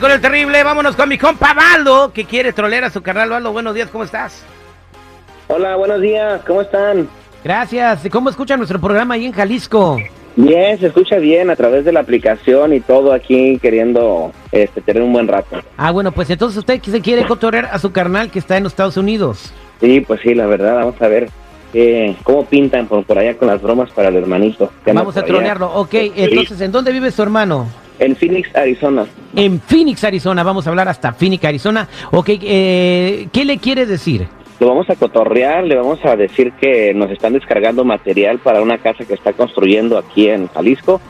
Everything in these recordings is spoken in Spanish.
Con el terrible. Vámonos con mi compa Baldo, que quiere trolear a su carnal. Baldo, buenos días, ¿cómo estás? Hola, buenos días, ¿cómo están? Gracias. ¿Y ¿Cómo escuchan nuestro programa ahí en Jalisco? Bien, se escucha bien a través de la aplicación y todo aquí queriendo este, tener un buen rato. Ah, bueno, pues entonces usted se quiere cotorrear a su carnal que está en los Estados Unidos. Sí, pues sí, la verdad, vamos a ver eh, cómo pintan por, por allá con las bromas para el hermanito. Vamos a trolearlo. Ok, entonces, ¿en dónde vive su hermano? En Phoenix, Arizona. En Phoenix, Arizona. Vamos a hablar hasta Phoenix, Arizona. Ok, eh, ¿qué le quiere decir? Lo vamos a cotorrear, le vamos a decir que nos están descargando material para una casa que está construyendo aquí en Jalisco,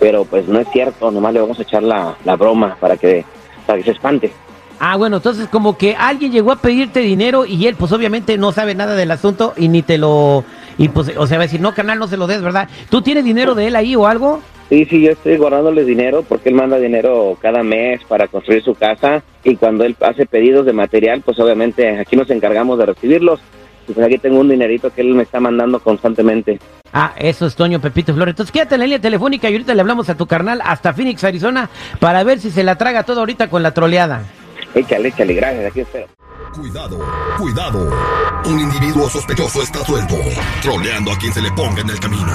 pero pues no es cierto, nomás le vamos a echar la, la broma para que, para que se espante. Ah, bueno, entonces como que alguien llegó a pedirte dinero y él pues obviamente no sabe nada del asunto y ni te lo... Y pues, o sea, va a decir, no, canal, no se lo des, ¿verdad? ¿Tú tienes dinero de él ahí o algo? Sí, sí, yo estoy guardándole dinero porque él manda dinero cada mes para construir su casa y cuando él hace pedidos de material, pues obviamente aquí nos encargamos de recibirlos. Y pues aquí tengo un dinerito que él me está mandando constantemente. Ah, eso es Toño Pepito Flores. Entonces quédate en la línea telefónica y ahorita le hablamos a tu carnal hasta Phoenix, Arizona, para ver si se la traga todo ahorita con la troleada. Échale, échale, gracias, aquí espero. Cuidado, cuidado. Un individuo sospechoso está suelto, troleando a quien se le ponga en el camino.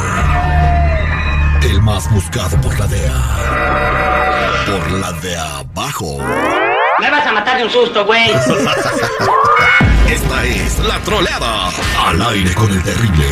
El más buscado por la DEA. Por la de abajo. Me vas a matar de un susto, güey. Esta es la troleada. Al aire con el terrible.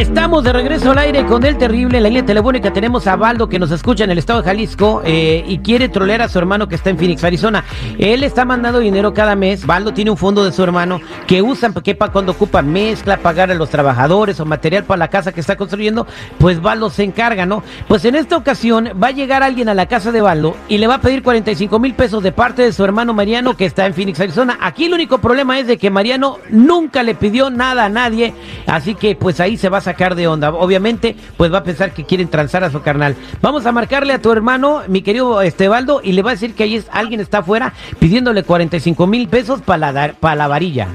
Estamos de regreso al aire con el terrible. En la línea telefónica tenemos a Baldo que nos escucha en el estado de Jalisco eh, y quiere trolear a su hermano que está en Phoenix, Arizona. Él está mandando dinero cada mes. Baldo tiene un fondo de su hermano que usan que para cuando ocupa mezcla, pagar a los trabajadores o material para la casa que está construyendo, pues Baldo se encarga, ¿no? Pues en esta ocasión va a llegar alguien a la casa de Baldo y le va a pedir 45 mil pesos de parte de su hermano Mariano que está en Phoenix, Arizona. Aquí el único problema es de que Mariano nunca le pidió nada a nadie, así que pues ahí se va a sacar de onda. Obviamente, pues va a pensar que quieren transar a su carnal. Vamos a marcarle a tu hermano, mi querido Estebaldo, y le va a decir que ahí es, alguien está afuera pidiéndole 45 mil pesos para la, dar- para la varilla.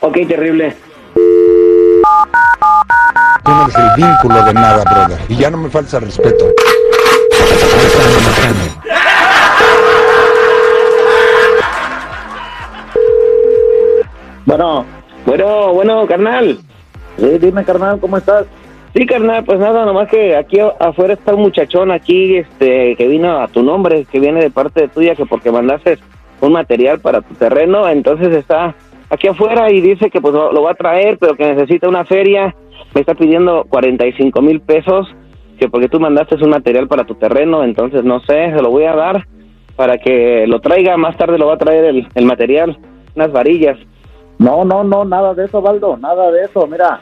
Ok, terrible. Tú no eres el vínculo de nada, brother. Y ya no me falta respeto. Bueno, bueno, bueno, carnal. Sí, dime, carnal, ¿cómo estás? Sí, carnal, pues nada, nomás que aquí afuera está un muchachón aquí, este, que vino a tu nombre, que viene de parte de tuya, que porque mandaste un material para tu terreno, entonces está aquí afuera y dice que pues lo, lo va a traer, pero que necesita una feria, me está pidiendo 45 mil pesos, que porque tú mandaste un material para tu terreno, entonces no sé, se lo voy a dar para que lo traiga, más tarde lo va a traer el, el material, unas varillas, No, no, no, nada de eso, Baldo, nada de eso, mira.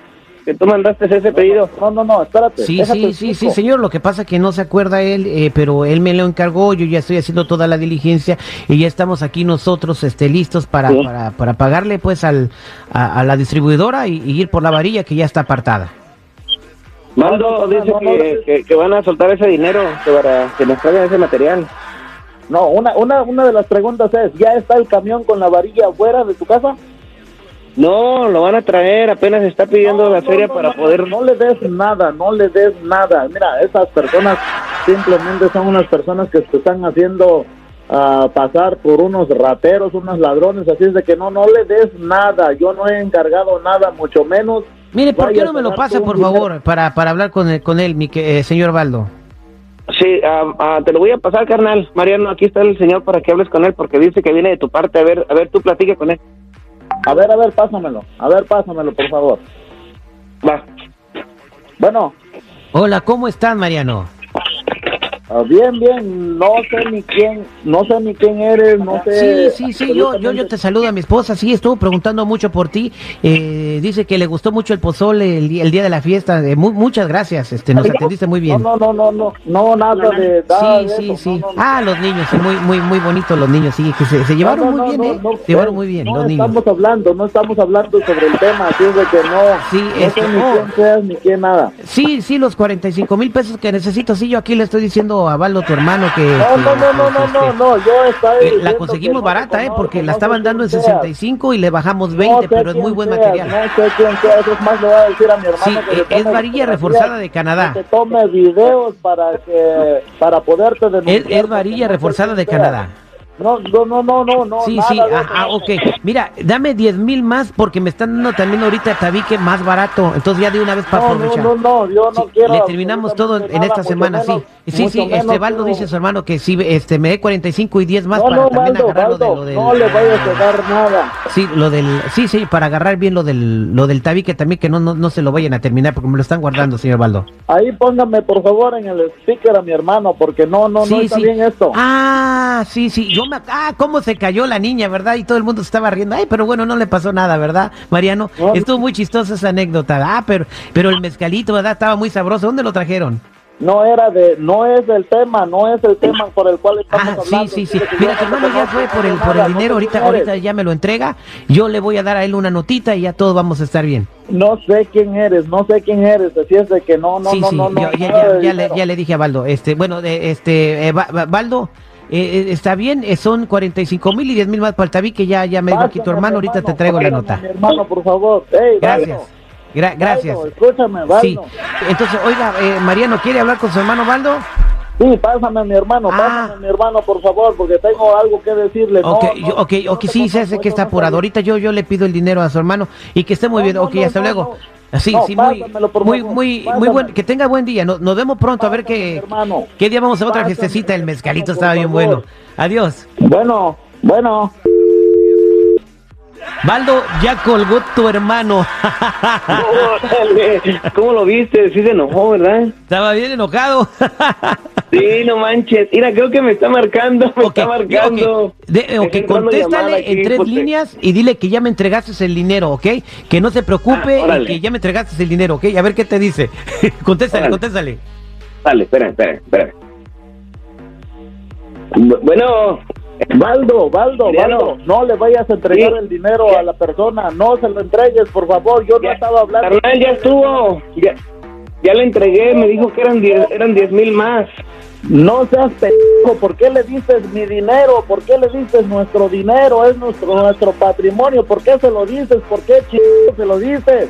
Que tú mandaste ese pedido. No, no, no, espérate. Sí, sí, sí, sí, señor. Lo que pasa que no se acuerda él, eh, pero él me lo encargó. Yo ya estoy haciendo toda la diligencia y ya estamos aquí nosotros, este, listos para, Sí. para, para pagarle, pues, al, a, a la distribuidora y, y ir por la varilla que ya está apartada. Mando dice no, no, que, no. que- que van a soltar ese dinero para que nos traigan ese material. No, una, una, una de las preguntas es, ¿ya está el camión con la varilla afuera de tu casa? No, lo van a traer, apenas está pidiendo No, la no, feria no, para no, poder... No le des nada, no le des nada. Mira, esas personas simplemente son unas personas que se están haciendo ah, pasar por unos rateros, unos ladrones, así es de que no, no le des nada. Yo no he encargado nada, mucho menos. Mire, ¿por qué no me lo pasa, por dinero. favor, para, para hablar con él, con él mi que- eh, señor Baldo? Sí, ah, ah, te lo voy a pasar, carnal. Mariano, aquí está el señor para que hables con él porque dice que viene de tu parte. A ver, a ver, tú platica con él. A ver, a ver, pásamelo. A ver, pásamelo, por favor. Va. Bueno, Hola, ¿cómo estás, Mariano? Ah, bien, bien. No sé ni quién, no sé ni quién eres, no sé. Sí, sí, sí, yo, yo, yo te saludo a mi esposa, sí, estuvo preguntando mucho por ti, eh, dice que le gustó mucho el pozole el, día- el día de la fiesta, eh, mu- muchas gracias, este, nos atendiste muy bien. No, no, no, no, no, no, nada de. nada Sí, de sí, eso, sí. no, no, no. Ah, los niños, muy, muy, muy bonitos los niños, sí, que se, se llevaron No, no, muy no, bien, no, ¿eh? no, se llevaron muy bien, no los niños. estamos hablando, no estamos hablando sobre el tema, así es de que no. Sí, no es sé ni oh. quién seas ni quién nada. Sí, sí, los 45 mil pesos que necesito, sí, yo aquí le estoy diciendo diciendo a Baldo, tu hermano, que... No, que- no, no, no, que, no, este, no, no, yo estoy eh, la conseguimos no barata, ¿eh? Porque la no estaban dando en quién seas. 65 y le bajamos No 20, sé pero es muy buen material. No sé quién seas, es más, le voy a decir a mi hermano Sí, que eh, es varilla reforzada de Canadá. Que tome videos para que, para poderte denunciar. Es, es varilla no reforzada de. Canadá. No, no, no, no, no, no. Sí, nada sí, de eso, ah, ah, no. ok. Mira, dame 10 mil más porque me están dando también ahorita tabique más barato. Entonces ya de una vez para No, no, aprovechar. no, no, yo no Sí, quiero. le terminamos todo en absolutamente esta nada, semana, sí. menos- Sí, mucho sí, este Baldo dice su hermano que sí, este, me dé 45 y 10 más No, para no, también Baldo, agarrar lo, de, lo del... no le vayas a dar nada. Sí, lo del, sí, sí, para agarrar bien lo del, lo del tabique también, que no, no, no se lo vayan a terminar porque me lo están guardando, señor Baldo. Ahí póngame, por favor, en el speaker a mi hermano, porque no, no, no está sí. bien esto. Ah, sí, sí. Yo me, ah, cómo se cayó la niña, ¿verdad? Y todo el mundo se estaba riendo. Ay, pero bueno, no le pasó nada, ¿verdad, Mariano? No, Estuvo muy chistosa esa anécdota. Ah, pero, pero el mezcalito, ¿verdad? Estaba muy sabroso. ¿Dónde lo trajeron? No era de, no es el tema, no es el tema por el cual estamos Ah, sí, hablando. sí, sí. Mira, tu no hermano ya fue por el, por el dinero. Ahorita, ahorita ya me lo entrega. Yo le voy a dar a él una notita y ya todos vamos a estar bien. No sé quién eres, no sé quién eres, así es de que no, no, sí, no, sí. no, no, yo- ya, le, ya le dije a Baldo. Este, bueno, este, eh, Ba- Ba- Baldo. eh, eh, está bien, eh, son 45 mil y 10 mil más para el tabique. Ya, ya me dijo aquí tu hermano. Ahorita te traigo la nota. Mi hermano, por favor. Gracias. Baldo, Gra- gracias. Escúchame, Baldo. Sí. Entonces, oiga, eh, Mariano, ¿quiere hablar con su hermano Baldo? Sí, pásame a mi hermano, Ah. pásame a mi hermano, por favor, porque tengo algo que decirle. No, Ok, no, yo- ok, no ok, sí, sé, que está no apurado. Ahorita yo, yo le pido el dinero a su hermano y que esté muy No, bien. no, ok, no, hasta no, luego. no. Sí, No, sí, muy, muy, muy, muy buen, que tenga buen día. Nos, nos vemos pronto a ver qué, hermano. qué día vamos a otra fiestecita. El mezcalito estaba bien bueno. Adiós. Bueno, bueno. Baldo, ya colgó tu hermano. ¿Cómo lo viste? Sí se enojó, ¿verdad? estaba bien enojado. Sí, no manches. Mira, creo que me está marcando, me Ok, está marcando. ok. De- ok, contéstale aquí, en tres líneas y dile que ya me entregaste el dinero, ¿ok? Que no se preocupe Ah, y que ya me entregaste el dinero, ¿ok? A ver qué te dice. contéstale, Órale. contéstale. Dale, espera, espera, espera. Bu- Bueno, Baldo, Baldo, Mariano. Baldo, no le vayas a entregar Sí. el dinero a la persona, no se lo entregues, por favor, yo no ya, estaba hablando. carnal, ya estuvo. Ya, ya le entregué, me dijo que eran diez, eran diez mil más. No seas pendejo, ¿por qué le dices mi dinero? ¿Por qué le dices nuestro dinero? Es nuestro nuestro patrimonio, ¿por qué se lo dices? ¿Por qué se lo dices?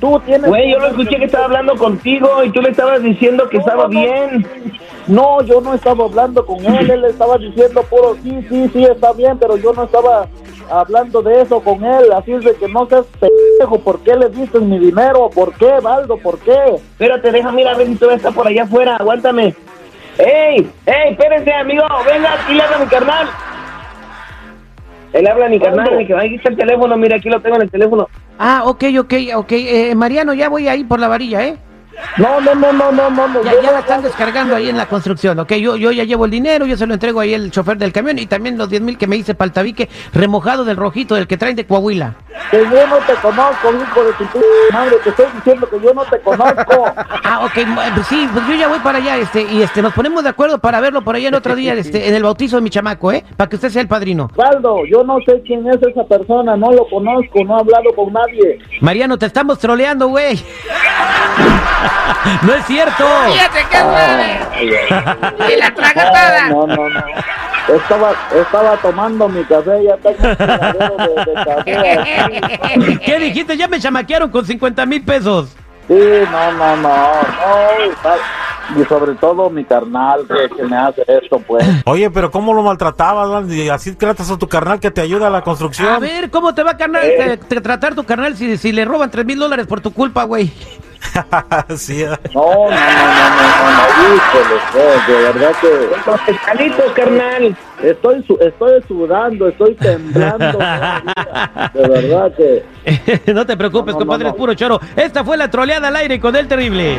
Tú tienes Güey, yo lo escuché que estaba hablando contigo y tú le estabas diciendo que No, estaba no, bien. No, yo no estaba hablando con él, él estaba diciendo puro sí, sí, sí, está bien, pero yo no estaba hablando de eso con él, así es de que no seas pendejo, ¿por qué le dices mi dinero? ¿Por qué, Baldo? ¿Por qué? Espérate, déjame ir a ver si todavía está por allá afuera, aguántame. ¡Ey! ¡Ey! Espérense, amigo! ¡Venga! Aquí le habla mi carnal. Él habla a mi carnal, ¿Cuándo? carnal. Aquí está el teléfono, mira, aquí lo tengo en el teléfono. Ah, ok, ok, ok. Eh, Mariano, ya voy ahí por la varilla, ¿eh? No, no, no, no, no, no. Ya, ya la están descargando ahí en la construcción, ok. Yo, yo ya llevo el dinero, yo se lo entrego ahí al chofer del camión y también los 10 mil que me hice para el tabique remojado del rojito, del que traen de Coahuila. Que yo no te conozco, hijo de tu madre, te estoy diciendo que yo no te conozco. Ah, ok, pues sí, pues yo ya voy para allá, este, y este, nos ponemos de acuerdo para verlo por allá en otro día, este, en el bautizo de mi chamaco, ¿eh? Para que usted sea el padrino. Baldo, yo no sé quién es esa persona, no lo conozco, no he hablado con nadie. Mariano, te estamos troleando, güey. no es cierto. Fíjate que suave. Y la traga toda. No, no, no. Estaba, estaba tomando mi café, ya tengo de, de café. ¿Qué dijiste? Ya me chamaquearon con 50 mil pesos. Sí, no, no, no, Y sobre todo mi carnal que, que me hace esto, pues. Oye, pero ¿cómo lo maltratabas? Y así tratas a tu carnal que te ayuda a la construcción. A ver, ¿cómo te va carnal, te- te- tratar tu carnal si, si le roban 3 mil dólares por tu culpa, güey? sí, eh. No, no, no, no, no, no, pues, de verdad que Los pescaditos, carnal. estoy, su- estoy sudando, estoy temblando. De verdad que... no te preocupes, No, no, compadre, no, es no. puro choro. Esta fue la troleada al aire con el terrible.